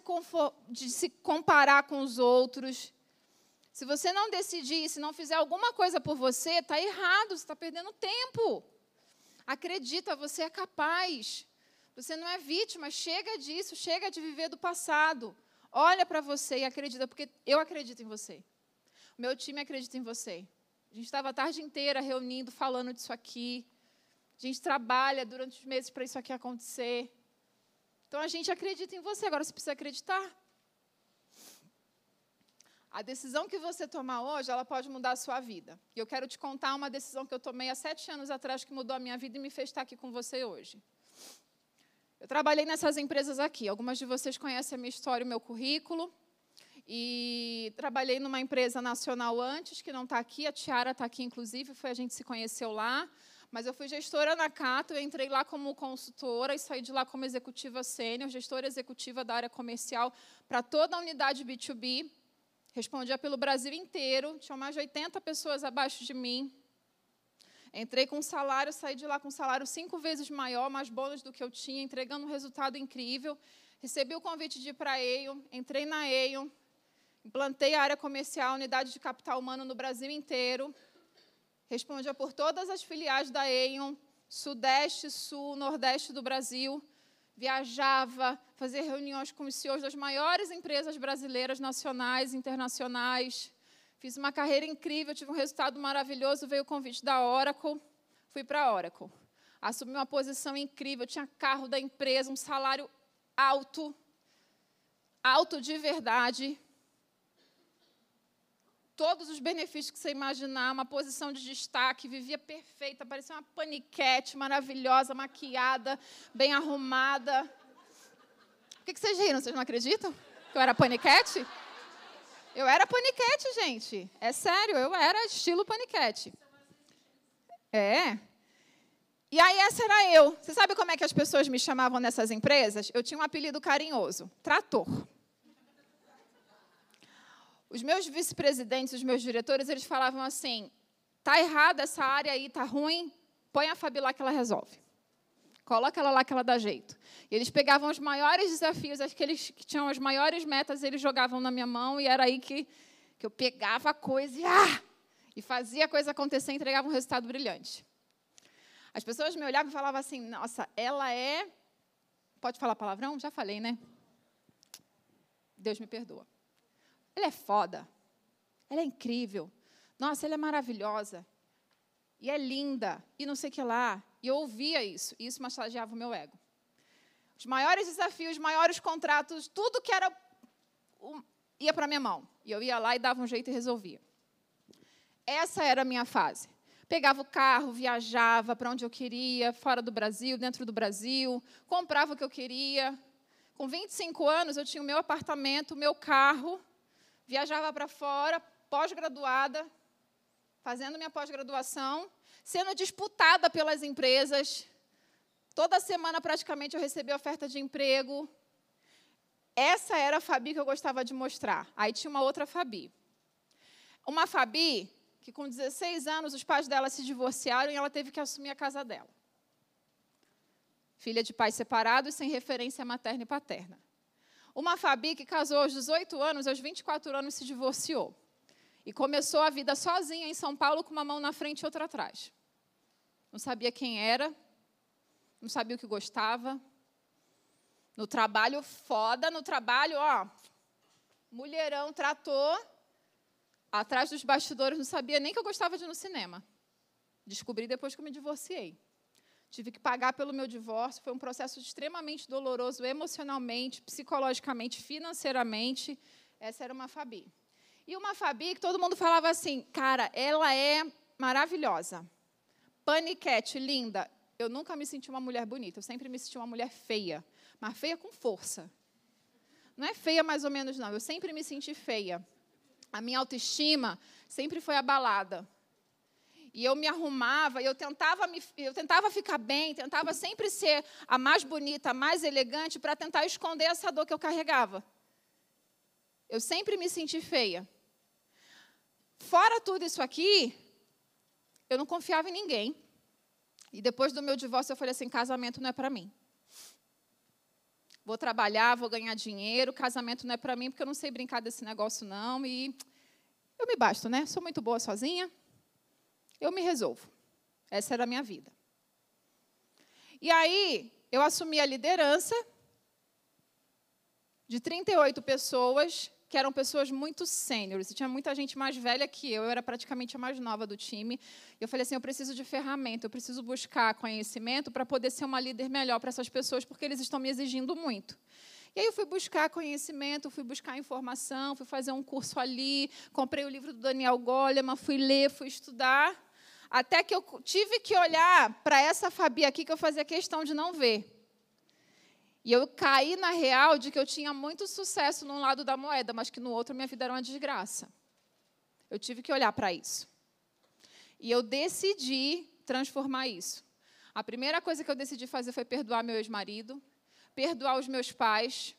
de se comparar com os outros. Se você não decidir, se não fizer alguma coisa por você, está errado, você está perdendo tempo. Acredita, você é capaz. Você não é vítima, chega disso, chega de viver do passado. Olha para você e acredita, porque eu acredito em você. O meu time acredita em você. A gente estava a tarde inteira reunindo, falando disso aqui. A gente trabalha durante os meses para isso aqui acontecer. Então a gente acredita em você, agora você precisa acreditar. A decisão que você tomar hoje, ela pode mudar a sua vida. E eu quero te contar uma decisão que eu tomei há sete anos atrás que mudou a minha vida e me fez estar aqui com você hoje. Eu trabalhei nessas empresas aqui. Algumas de vocês conhecem a minha história, o meu currículo. E trabalhei numa empresa nacional antes, que não está aqui. A Tiara está aqui, inclusive, foi a gente se conheceu lá. Mas eu fui gestora na Cato, eu entrei lá como consultora e saí de lá como executiva sênior, gestora executiva da área comercial para toda a unidade B2B. Respondia pelo Brasil inteiro, tinham mais de 80 pessoas abaixo de mim. Entrei com um salário, saí de lá com um salário cinco vezes maior, mais bônus do que eu tinha, entregando um resultado incrível. Recebi o convite de ir para a EIO, entrei na EIO, implantei a área comercial, unidade de capital humano no Brasil inteiro. Respondia por todas as filiais da EIO, Sudeste, Sul, Nordeste do Brasil. Viajava, fazia reuniões com os CEOs das maiores empresas brasileiras, nacionais, internacionais. Fiz uma carreira incrível, tive um resultado maravilhoso, veio o convite da Oracle, fui para a Oracle. Assumi uma posição incrível, tinha carro da empresa, um salário alto, alto de verdade. Todos os benefícios que você imaginar, uma posição de destaque, vivia perfeita, parecia uma paniquete maravilhosa, maquiada, bem arrumada. Por que vocês riram? Vocês não acreditam que eu era paniquete? Eu era paniquete, gente. É sério, eu era estilo paniquete. É. E aí essa era eu. Você sabe como é que as pessoas me chamavam nessas empresas? Eu tinha um apelido carinhoso, trator. Os meus vice-presidentes, os meus diretores, eles falavam assim: tá errada essa área aí, tá ruim, põe a Fabi lá que ela resolve. Coloca ela lá que ela dá jeito. E eles pegavam os maiores desafios, aqueles que tinham as maiores metas, eles jogavam na minha mão e era aí que, que eu pegava a coisa e, ah, e fazia a coisa acontecer e entregava um resultado brilhante. As pessoas me olhavam e falavam assim: nossa, ela é. Pode falar palavrão? Já falei, né? Deus me perdoa. Ela é foda. Ela é incrível. Nossa, ela é maravilhosa. E é linda. E não sei o que lá. E eu ouvia isso, e isso massageava o meu ego. Os maiores desafios, os maiores contratos, tudo que era ia para minha mão. E eu ia lá e dava um jeito e resolvia. Essa era a minha fase. Pegava o carro, viajava para onde eu queria, fora do Brasil, dentro do Brasil, comprava o que eu queria. Com 25 anos, eu tinha o meu apartamento, o meu carro, viajava para fora, pós-graduada, fazendo minha pós-graduação, sendo disputada pelas empresas. Toda semana, praticamente, eu recebia oferta de emprego. Essa era a Fabi que eu gostava de mostrar. Aí tinha uma outra Fabi. Uma Fabi que, com 16 anos, os pais dela se divorciaram e ela teve que assumir a casa dela. Filha de pais separados, sem referência materna e paterna. Uma Fabi que casou aos 18 anos, aos 24 anos se divorciou. E começou a vida sozinha em São Paulo, com uma mão na frente e outra atrás. Não sabia quem era, não sabia o que gostava, No trabalho foda, no trabalho, ó, mulherão tratou, atrás dos bastidores, não sabia nem que eu gostava de ir no cinema. Descobri depois que eu me divorciei. Tive que pagar pelo meu divórcio, foi um processo extremamente doloroso emocionalmente, psicologicamente, financeiramente. Essa era uma Fabi. E uma Fabi que todo mundo falava assim, cara, ela é maravilhosa. Paniquete, linda. Eu nunca me senti uma mulher bonita, eu sempre me senti uma mulher feia, mas feia com força. Não é feia mais ou menos, não. Eu sempre me senti feia. A minha autoestima sempre foi abalada. E eu me arrumava, eu tentava, me, eu tentava ficar bem, tentava sempre ser a mais bonita, a mais elegante, para tentar esconder essa dor que eu carregava. Eu sempre me senti feia. Fora tudo isso aqui, eu não confiava em ninguém. E depois do meu divórcio, eu falei assim: casamento não é para mim. Vou trabalhar, vou ganhar dinheiro, casamento não é para mim, porque eu não sei brincar desse negócio, não. E eu me basto, né? Sou muito boa sozinha. Eu me resolvo. Essa era a minha vida. E aí, eu assumi a liderança de 38 pessoas que eram pessoas muito sêniores, e tinha muita gente mais velha que eu, eu era praticamente a mais nova do time. E eu falei assim: eu preciso de ferramenta, eu preciso buscar conhecimento para poder ser uma líder melhor para essas pessoas, porque eles estão me exigindo muito. E aí eu fui buscar conhecimento, fui buscar informação, fui fazer um curso ali, comprei o livro do Daniel Goleman, fui ler, fui estudar, até que eu tive que olhar para essa Fabi aqui que eu fazia questão de não ver. E eu caí na real de que eu tinha muito sucesso num lado da moeda, mas que no outro minha vida era uma desgraça. Eu tive que olhar para isso. E eu decidi transformar isso. A primeira coisa que eu decidi fazer foi perdoar meu ex-marido, perdoar os meus pais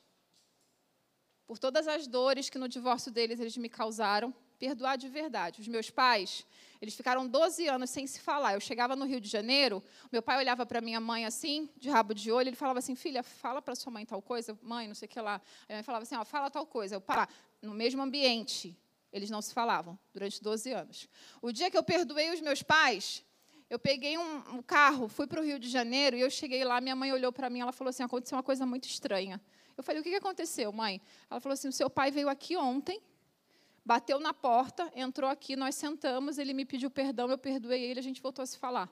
por todas as dores que no divórcio deles eles me causaram, perdoar de verdade. Os meus pais, eles ficaram 12 anos sem se falar. Eu chegava no Rio de Janeiro, meu pai olhava para minha mãe assim, de rabo de olho, ele falava assim: "Filha, fala para sua mãe tal coisa, mãe, não sei o que lá". Aí mãe falava assim: "Ó, fala tal coisa". Eu, pá, no mesmo ambiente, eles não se falavam durante 12 anos. O dia que eu perdoei os meus pais, eu peguei um, um carro, fui para o Rio de Janeiro e eu cheguei lá, minha mãe olhou para mim, ela falou assim: aconteceu uma coisa muito estranha. Eu falei: o que aconteceu, mãe? Ela falou assim: o seu pai veio aqui ontem bateu na porta, entrou aqui, nós sentamos, ele me pediu perdão, eu perdoei ele, a gente voltou a se falar.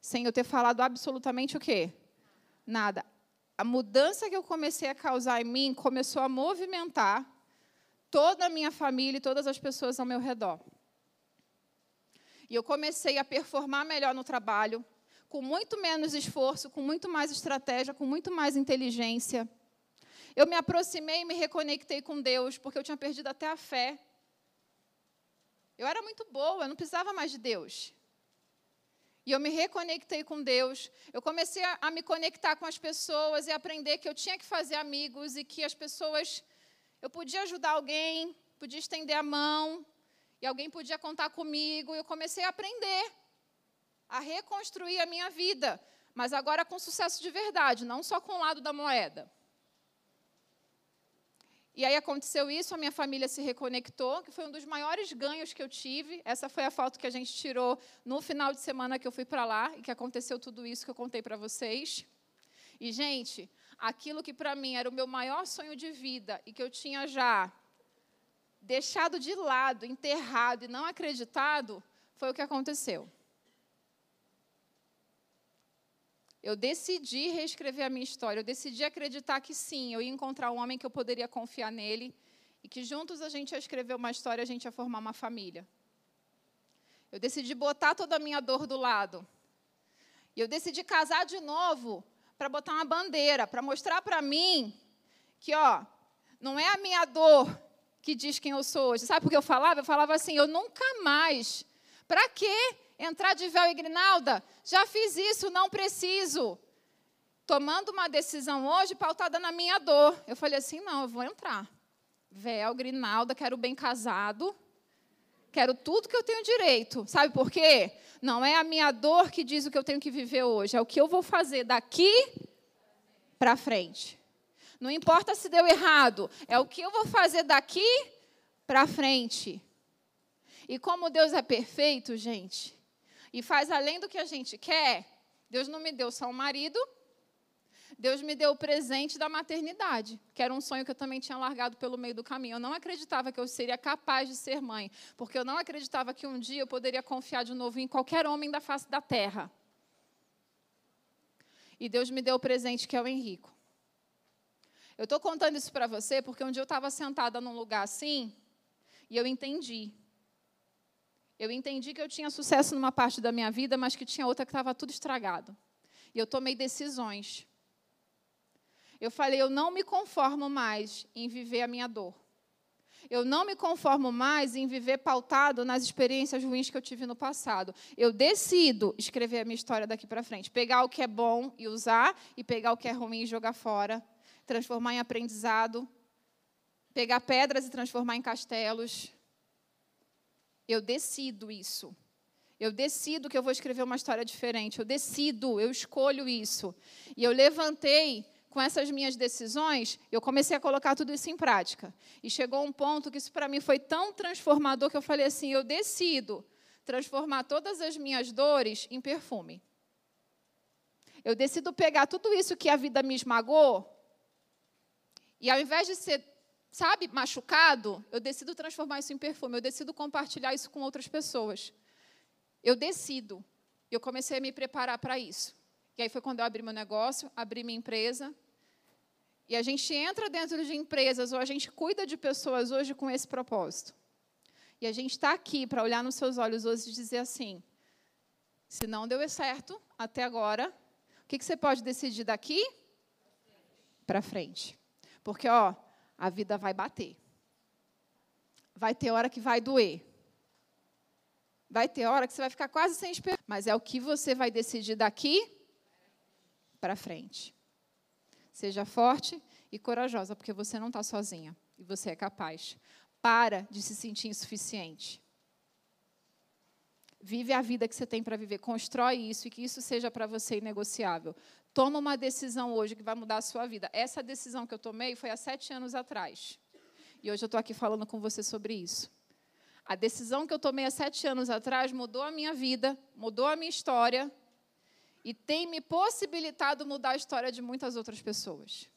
Sem eu ter falado absolutamente o quê? Nada. A mudança que eu comecei a causar em mim começou a movimentar toda a minha família e todas as pessoas ao meu redor. E eu comecei a performar melhor no trabalho, com muito menos esforço, com muito mais estratégia, com muito mais inteligência. Eu me aproximei e me reconectei com Deus, porque eu tinha perdido até a fé. Eu era muito boa, eu não precisava mais de Deus. E eu me reconectei com Deus. Eu comecei a, a, me conectar com as pessoas e aprender que eu tinha que fazer amigos e que as pessoas. Eu podia ajudar alguém, podia estender a mão, e alguém podia contar comigo. E eu comecei a aprender, a reconstruir a minha vida, mas agora com sucesso de verdade, não só com o lado da moeda. E aí aconteceu isso, a minha família se reconectou, que foi um dos maiores ganhos que eu tive. Essa foi a foto que a gente tirou no final de semana que eu fui para lá e que aconteceu tudo isso que eu contei para vocês. E, gente, aquilo que para mim era o meu maior sonho de vida e que eu tinha já deixado de lado, enterrado e não acreditado, foi o que aconteceu. Eu decidi reescrever a minha história, eu decidi acreditar que sim, eu ia encontrar um homem que eu poderia confiar nele e que juntos a gente ia escrever uma história, a gente ia formar uma família. Eu decidi botar toda a minha dor do lado. E eu decidi casar de novo para botar uma bandeira, para mostrar para mim que, ó, não é a minha dor que diz quem eu sou hoje. Sabe por que eu falava? Eu falava assim: eu nunca mais. Para quê? Entrar de véu e grinalda? Já fiz isso, não preciso. Tomando uma decisão hoje pautada na minha dor. Eu falei assim: não, eu vou entrar. Véu, grinalda, quero bem casado. Quero tudo que eu tenho direito. Sabe por quê? Não é a minha dor que diz o que eu tenho que viver hoje. É o que eu vou fazer daqui para frente. Não importa se deu errado. É o que eu vou fazer daqui para frente. E como Deus é perfeito, gente, e faz além do que a gente quer, Deus não me deu só um marido, Deus me deu o presente da maternidade, que era um sonho que eu também tinha largado pelo meio do caminho. Eu não acreditava que eu seria capaz de ser mãe, porque eu não acreditava que um dia eu poderia confiar de novo em qualquer homem da face da terra. E Deus me deu o presente que é o Henrico. Eu estou contando isso para você porque um dia eu estava sentada num lugar assim e eu entendi. Eu entendi que eu tinha sucesso numa parte da minha vida, mas que tinha outra que estava tudo estragado. E eu tomei decisões. Eu falei, eu não me conformo mais em viver a minha dor. Eu não me conformo mais em viver pautado nas experiências ruins que eu tive no passado. Eu decido escrever a minha história daqui para frente. Pegar o que é bom e usar, e pegar o que é ruim e jogar fora. Transformar em aprendizado. Pegar pedras e transformar em castelos. Eu decido isso. Eu decido que eu vou escrever uma história diferente. Eu decido, eu escolho isso. E eu levantei com essas minhas decisões, eu comecei a colocar tudo isso em prática. E chegou um ponto que isso para mim foi tão transformador que eu falei assim: eu decido transformar todas as minhas dores em perfume. Eu decido pegar tudo isso que a vida me esmagou, e ao invés de ser, sabe, machucado, eu decido transformar isso em perfume, eu decido compartilhar isso com outras pessoas. Eu decido. Eu comecei a me preparar para isso. E aí foi quando eu abri meu negócio, abri minha empresa. E a gente entra dentro de empresas ou a gente cuida de pessoas hoje com esse propósito. E a gente está aqui para olhar nos seus olhos hoje e dizer assim: se não deu certo até agora, o que, que você pode decidir daqui para frente? Porque, ó, a vida vai bater. Vai ter hora que vai doer. Vai ter hora que você vai ficar quase sem esperança. Mas é o que você vai decidir daqui para frente. Seja forte e corajosa, porque você não está sozinha e você é capaz. Para de se sentir insuficiente. Vive a vida que você tem para viver, constrói isso e que isso seja para você inegociável. Toma uma decisão hoje que vai mudar a sua vida. Essa decisão que eu tomei foi há sete anos atrás. E hoje eu estou aqui falando com você sobre isso. A decisão que eu tomei há sete anos atrás mudou a minha vida, mudou a minha história e tem me possibilitado mudar a história de muitas outras pessoas.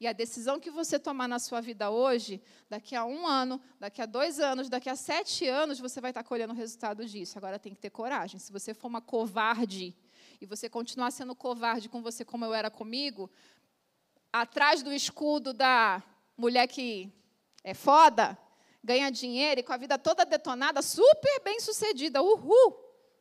E a decisão que você tomar na sua vida hoje, daqui a um ano, daqui a dois anos, daqui a sete anos, você vai estar colhendo o resultado disso. Agora tem que ter coragem. Se você for uma covarde e você continuar sendo covarde com você como eu era comigo, atrás do escudo da mulher que é foda, ganha dinheiro e com a vida toda detonada, super bem sucedida. Uhul!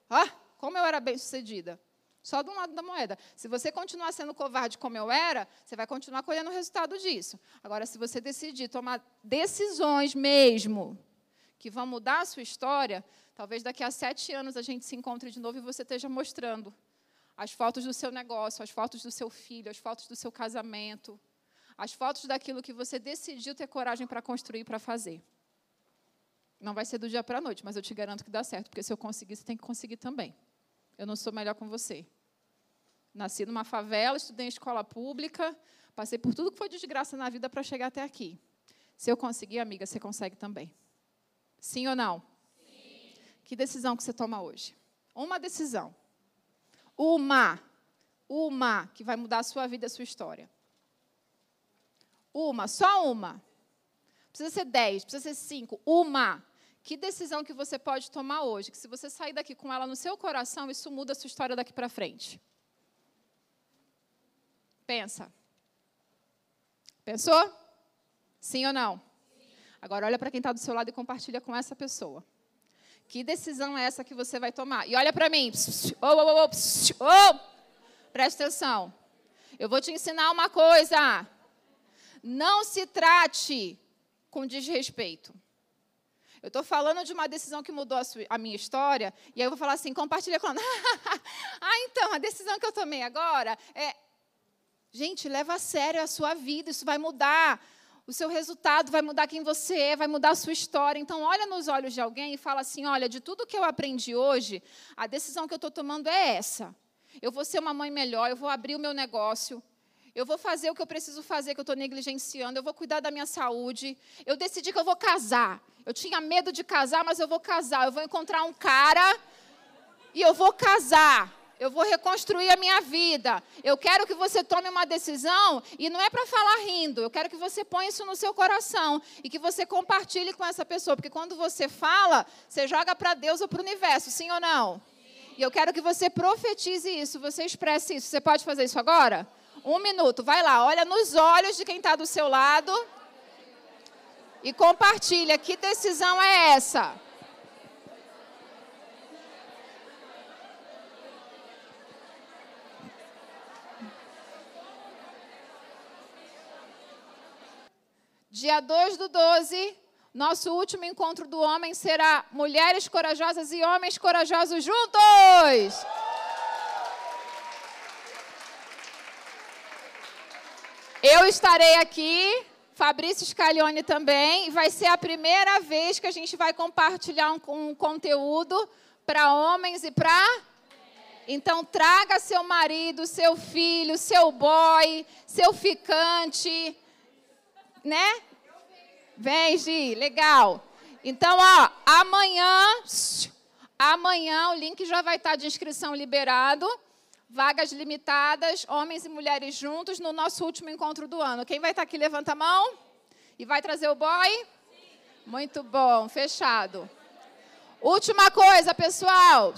Ah, como eu era bem sucedida. Só de um lado da moeda. Se você continuar sendo covarde como eu era, você vai continuar colhendo o resultado disso. Agora, se você decidir tomar decisões mesmo que vão mudar a sua história, talvez daqui a sete anos a gente se encontre de novo e você esteja mostrando as fotos do seu negócio, as fotos do seu filho, as fotos do seu casamento, as fotos daquilo que você decidiu ter coragem para construir para fazer. Não vai ser do dia para a noite, mas eu te garanto que dá certo, porque se eu conseguir, você tem que conseguir também. Eu não sou melhor com você. Nasci numa favela, estudei em escola pública, passei por tudo que foi desgraça na vida para chegar até aqui. Se eu conseguir, amiga, você consegue também. Sim ou não? Sim. Que decisão que você toma hoje? Uma decisão. Uma. Uma que vai mudar a sua vida a sua história. Uma, só uma. Precisa ser dez, precisa ser cinco. Uma. Que decisão que você pode tomar hoje? Que se você sair daqui com ela no seu coração, isso muda a sua história daqui para frente. Pensa. Pensou? Sim ou não? Agora olha para quem está do seu lado e compartilha com essa pessoa. Que decisão é essa que você vai tomar? E olha para mim. Oh, oh, oh, oh. Presta atenção. Eu vou te ensinar uma coisa. Não se trate com desrespeito. Eu estou falando de uma decisão que mudou a, sua, a, minha história, e aí eu vou falar assim, compartilha com ah, então, a decisão que eu tomei agora é... Gente, leva a sério a sua vida, isso vai mudar o seu resultado, vai mudar quem você é, vai mudar a sua história. Então, olha nos olhos de alguém e fala assim, olha, de tudo que eu aprendi hoje, a decisão que eu estou tomando é essa. Eu vou ser uma mãe melhor, eu vou abrir o meu negócio, eu vou fazer o que eu preciso fazer, que eu estou negligenciando. Eu vou cuidar da minha saúde. Eu decidi que eu vou casar. Eu tinha medo de casar, mas eu vou casar. Eu vou encontrar um cara e eu vou casar. Eu vou reconstruir a minha vida. Eu quero que você tome uma decisão e não é para falar rindo, eu quero que você ponha isso no seu coração e que você compartilhe com essa pessoa, porque quando você fala, você joga para Deus ou para o universo, sim ou não? E eu quero que você profetize isso, você expresse isso. Você pode fazer isso agora? Um minuto, vai lá, olha nos olhos de quem está do seu lado e compartilha. Que decisão é essa? Dia 2 do 12, nosso último encontro do homem será mulheres corajosas e homens corajosos juntos. Eu estarei aqui, Fabrício Scaglione também, e vai ser a primeira vez que a gente vai compartilhar um, um conteúdo para homens e para. Então, traga seu marido, seu filho, seu boy, seu ficante, né? Vem, Gi, legal. Então, ó, amanhã, amanhã o link já vai estar de inscrição liberado vagas limitadas, homens e mulheres juntos, no nosso último encontro do ano. Quem vai estar aqui, levanta a mão. E vai trazer o boy? Muito bom, fechado. Última coisa, pessoal.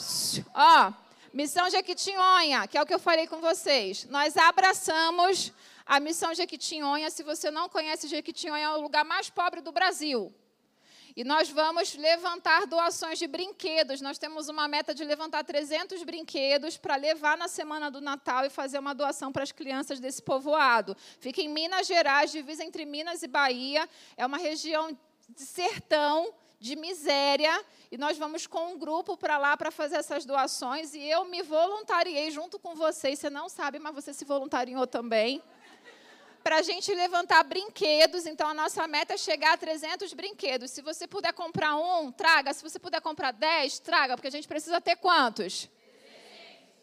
Ó, Missão Jequitinhonha, que é o que eu falei com vocês. Nós abraçamos a Missão Jequitinhonha. Se você não conhece, Jequitinhonha é o lugar mais pobre do Brasil. E nós vamos levantar doações de brinquedos. Nós temos uma meta de levantar 300 brinquedos para levar na semana do Natal e fazer uma doação para as crianças desse povoado. Fica em Minas Gerais, divisa entre Minas e Bahia. É uma região de sertão, de miséria, e nós vamos com um grupo para lá para fazer essas doações. E eu me voluntariei junto com vocês. Você não sabe, mas você se voluntariou também para a gente levantar brinquedos. Então, a nossa meta é chegar a 300 brinquedos. Se você puder comprar um, traga. Se você puder comprar 10, traga, porque a gente precisa ter quantos?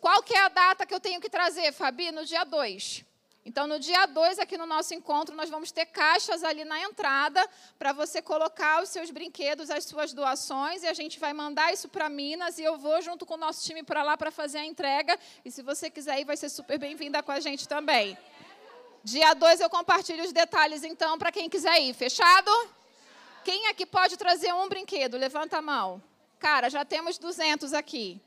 Qual que é a data que eu tenho que trazer, Fabi? No dia 2. Então, no dia 2, aqui no nosso encontro, nós vamos ter caixas ali na entrada para você colocar os seus brinquedos, as suas doações, e a gente vai mandar isso para Minas e eu vou junto com o nosso time para lá para fazer a entrega. E se você quiser ir, vai ser super bem-vinda com a gente também. Dia 2 eu compartilho os detalhes, então, para quem quiser ir. Fechado? Quem aqui pode trazer um brinquedo? Levanta a mão. Cara, já temos 200 aqui.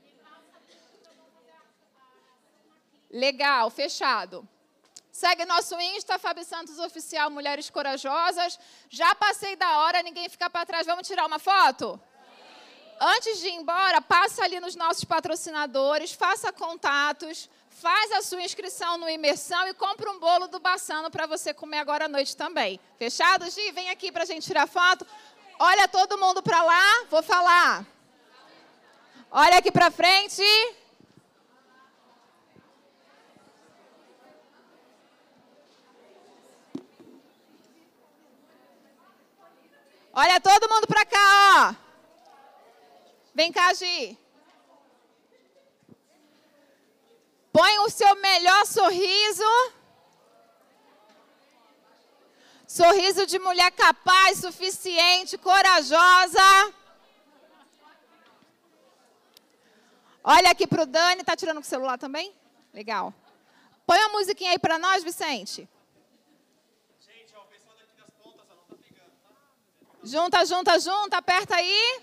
Legal, fechado. Segue nosso Insta, Fábio Santos Oficial Mulheres Corajosas. Já passei da hora, ninguém fica para trás. Vamos tirar uma foto? Antes de ir embora, passa ali nos nossos patrocinadores, faça contatos, faz a sua inscrição no Imersão e compra um bolo do Baçano para você comer agora à noite também. Fechado, Gi? Vem aqui para a gente tirar foto. Olha todo mundo para lá, vou falar. Olha aqui para frente. Olha todo mundo para cá, ó. Vem cá, Gi. Põe o seu melhor sorriso. Sorriso de mulher capaz, suficiente, corajosa. Olha aqui para o Dani. Está tirando com o celular também? Legal. Põe uma musiquinha aí para nós, Vicente. Gente, ó, o pessoal daqui das pontas não tá pegando, tá? Junta, junta, junta. Aperta aí.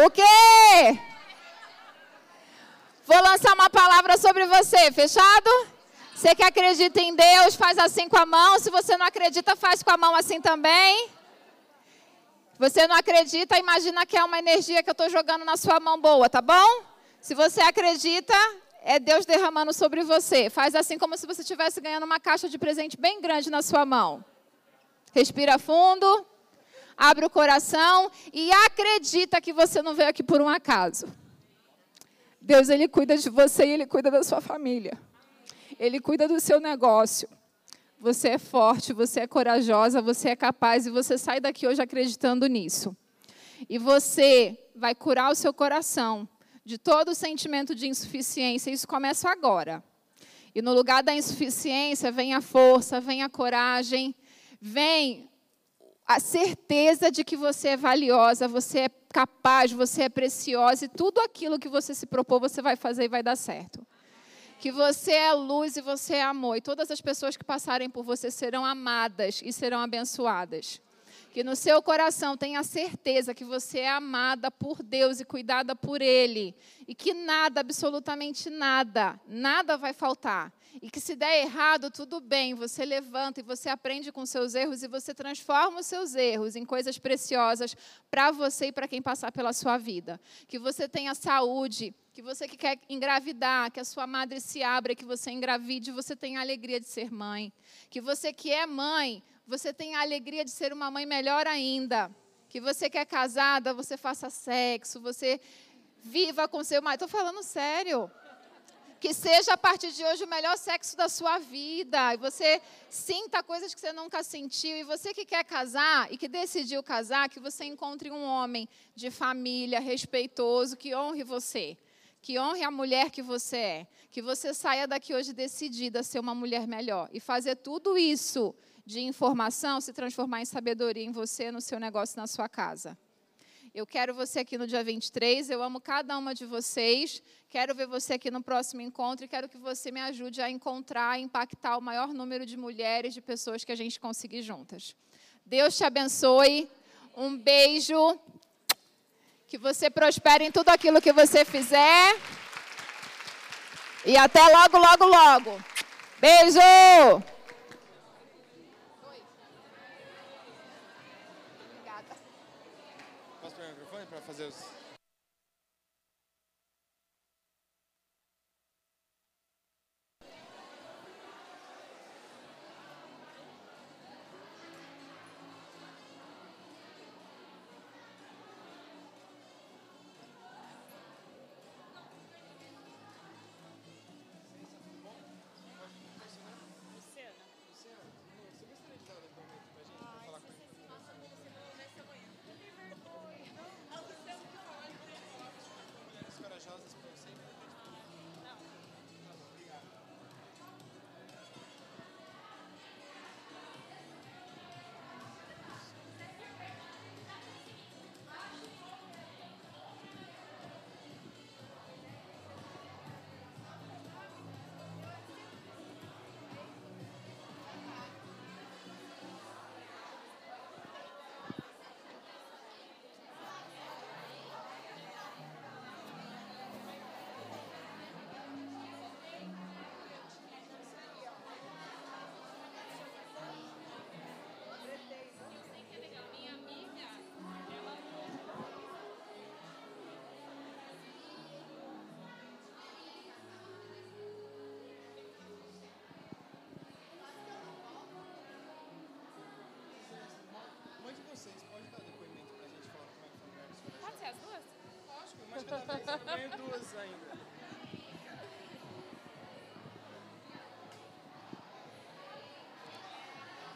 O quê? Vou lançar uma palavra sobre você, fechado? Você que acredita em Deus, faz assim com a mão. Se você não acredita, faz com a mão assim também. Você não acredita, imagina que é uma energia que eu estou jogando na sua mão boa, tá bom? Se você acredita, é Deus derramando sobre você. Faz assim como se você estivesse ganhando uma caixa de presente bem grande na sua mão. Respira fundo, abre o coração e acredita que você não veio aqui por um acaso. Deus, Ele cuida de você e Ele cuida da sua família. Ele cuida do seu negócio. Você é forte, você é corajosa, você é capaz e você sai daqui hoje acreditando nisso. E você vai curar o seu coração de todo o sentimento de insuficiência. Isso começa agora. E no lugar da insuficiência vem a força, vem a coragem, vem a certeza de que você é valiosa, você é capaz, você é preciosa e tudo aquilo que você se propôs você vai fazer e vai dar certo que você é luz e você é amor, e todas as pessoas que passarem por você serão amadas e serão abençoadas. Que no seu coração tenha certeza que você é amada por Deus e cuidada por Ele, e que nada, absolutamente nada, nada vai faltar. E que se der errado, tudo bem, você levanta e você aprende com seus erros e você transforma os seus erros em coisas preciosas para você e para quem passar pela sua vida. Que você tenha saúde, que você que quer engravidar, que a sua madre se abra, que você engravide, você tenha a alegria de ser mãe. Que você que é mãe, você tenha a alegria de ser uma mãe melhor ainda. Que você que é casada, você faça sexo, você viva com seu marido. Estou falando sério que seja a partir de hoje o melhor sexo da sua vida, e você sinta coisas que você nunca sentiu, e você que quer casar e que decidiu casar, que você encontre um homem de família, respeitoso, que honre você, que honre a mulher que você é, que você saia daqui hoje decidida a ser uma mulher melhor. E fazer tudo isso de informação se transformar em sabedoria em você, no seu negócio, na sua casa. Eu quero você aqui no dia 23, eu amo cada uma de vocês. Quero ver você aqui no próximo encontro e quero que você me ajude a encontrar, impactar o maior número de mulheres, de pessoas que a gente conseguir juntas. Deus te abençoe. Um beijo. Que você prospere em tudo aquilo que você fizer. E até logo, logo, logo. Beijo! Fazer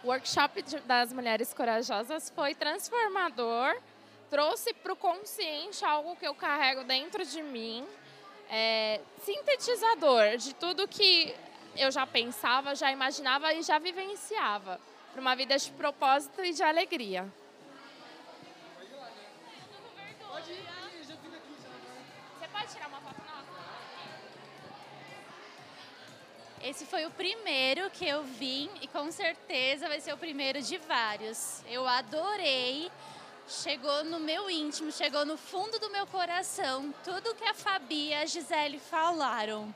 O workshop das Mulheres Corajosas foi transformador, trouxe para o consciente algo que eu carrego dentro de mim, é, sintetizador de tudo que eu já pensava, já imaginava e já vivenciava, para uma vida de propósito e de alegria. Esse foi o primeiro que eu vim e com certeza vai ser o primeiro de vários. Eu adorei. Chegou no meu íntimo, chegou no fundo do meu coração tudo que a Fabi e a Gisele falaram.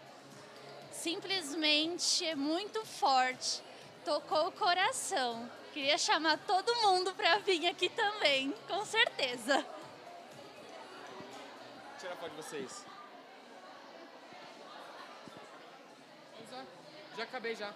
Simplesmente é muito forte. Tocou o coração. Queria chamar todo mundo para vir aqui também, com certeza. Tira foto de vocês. Já acabei já.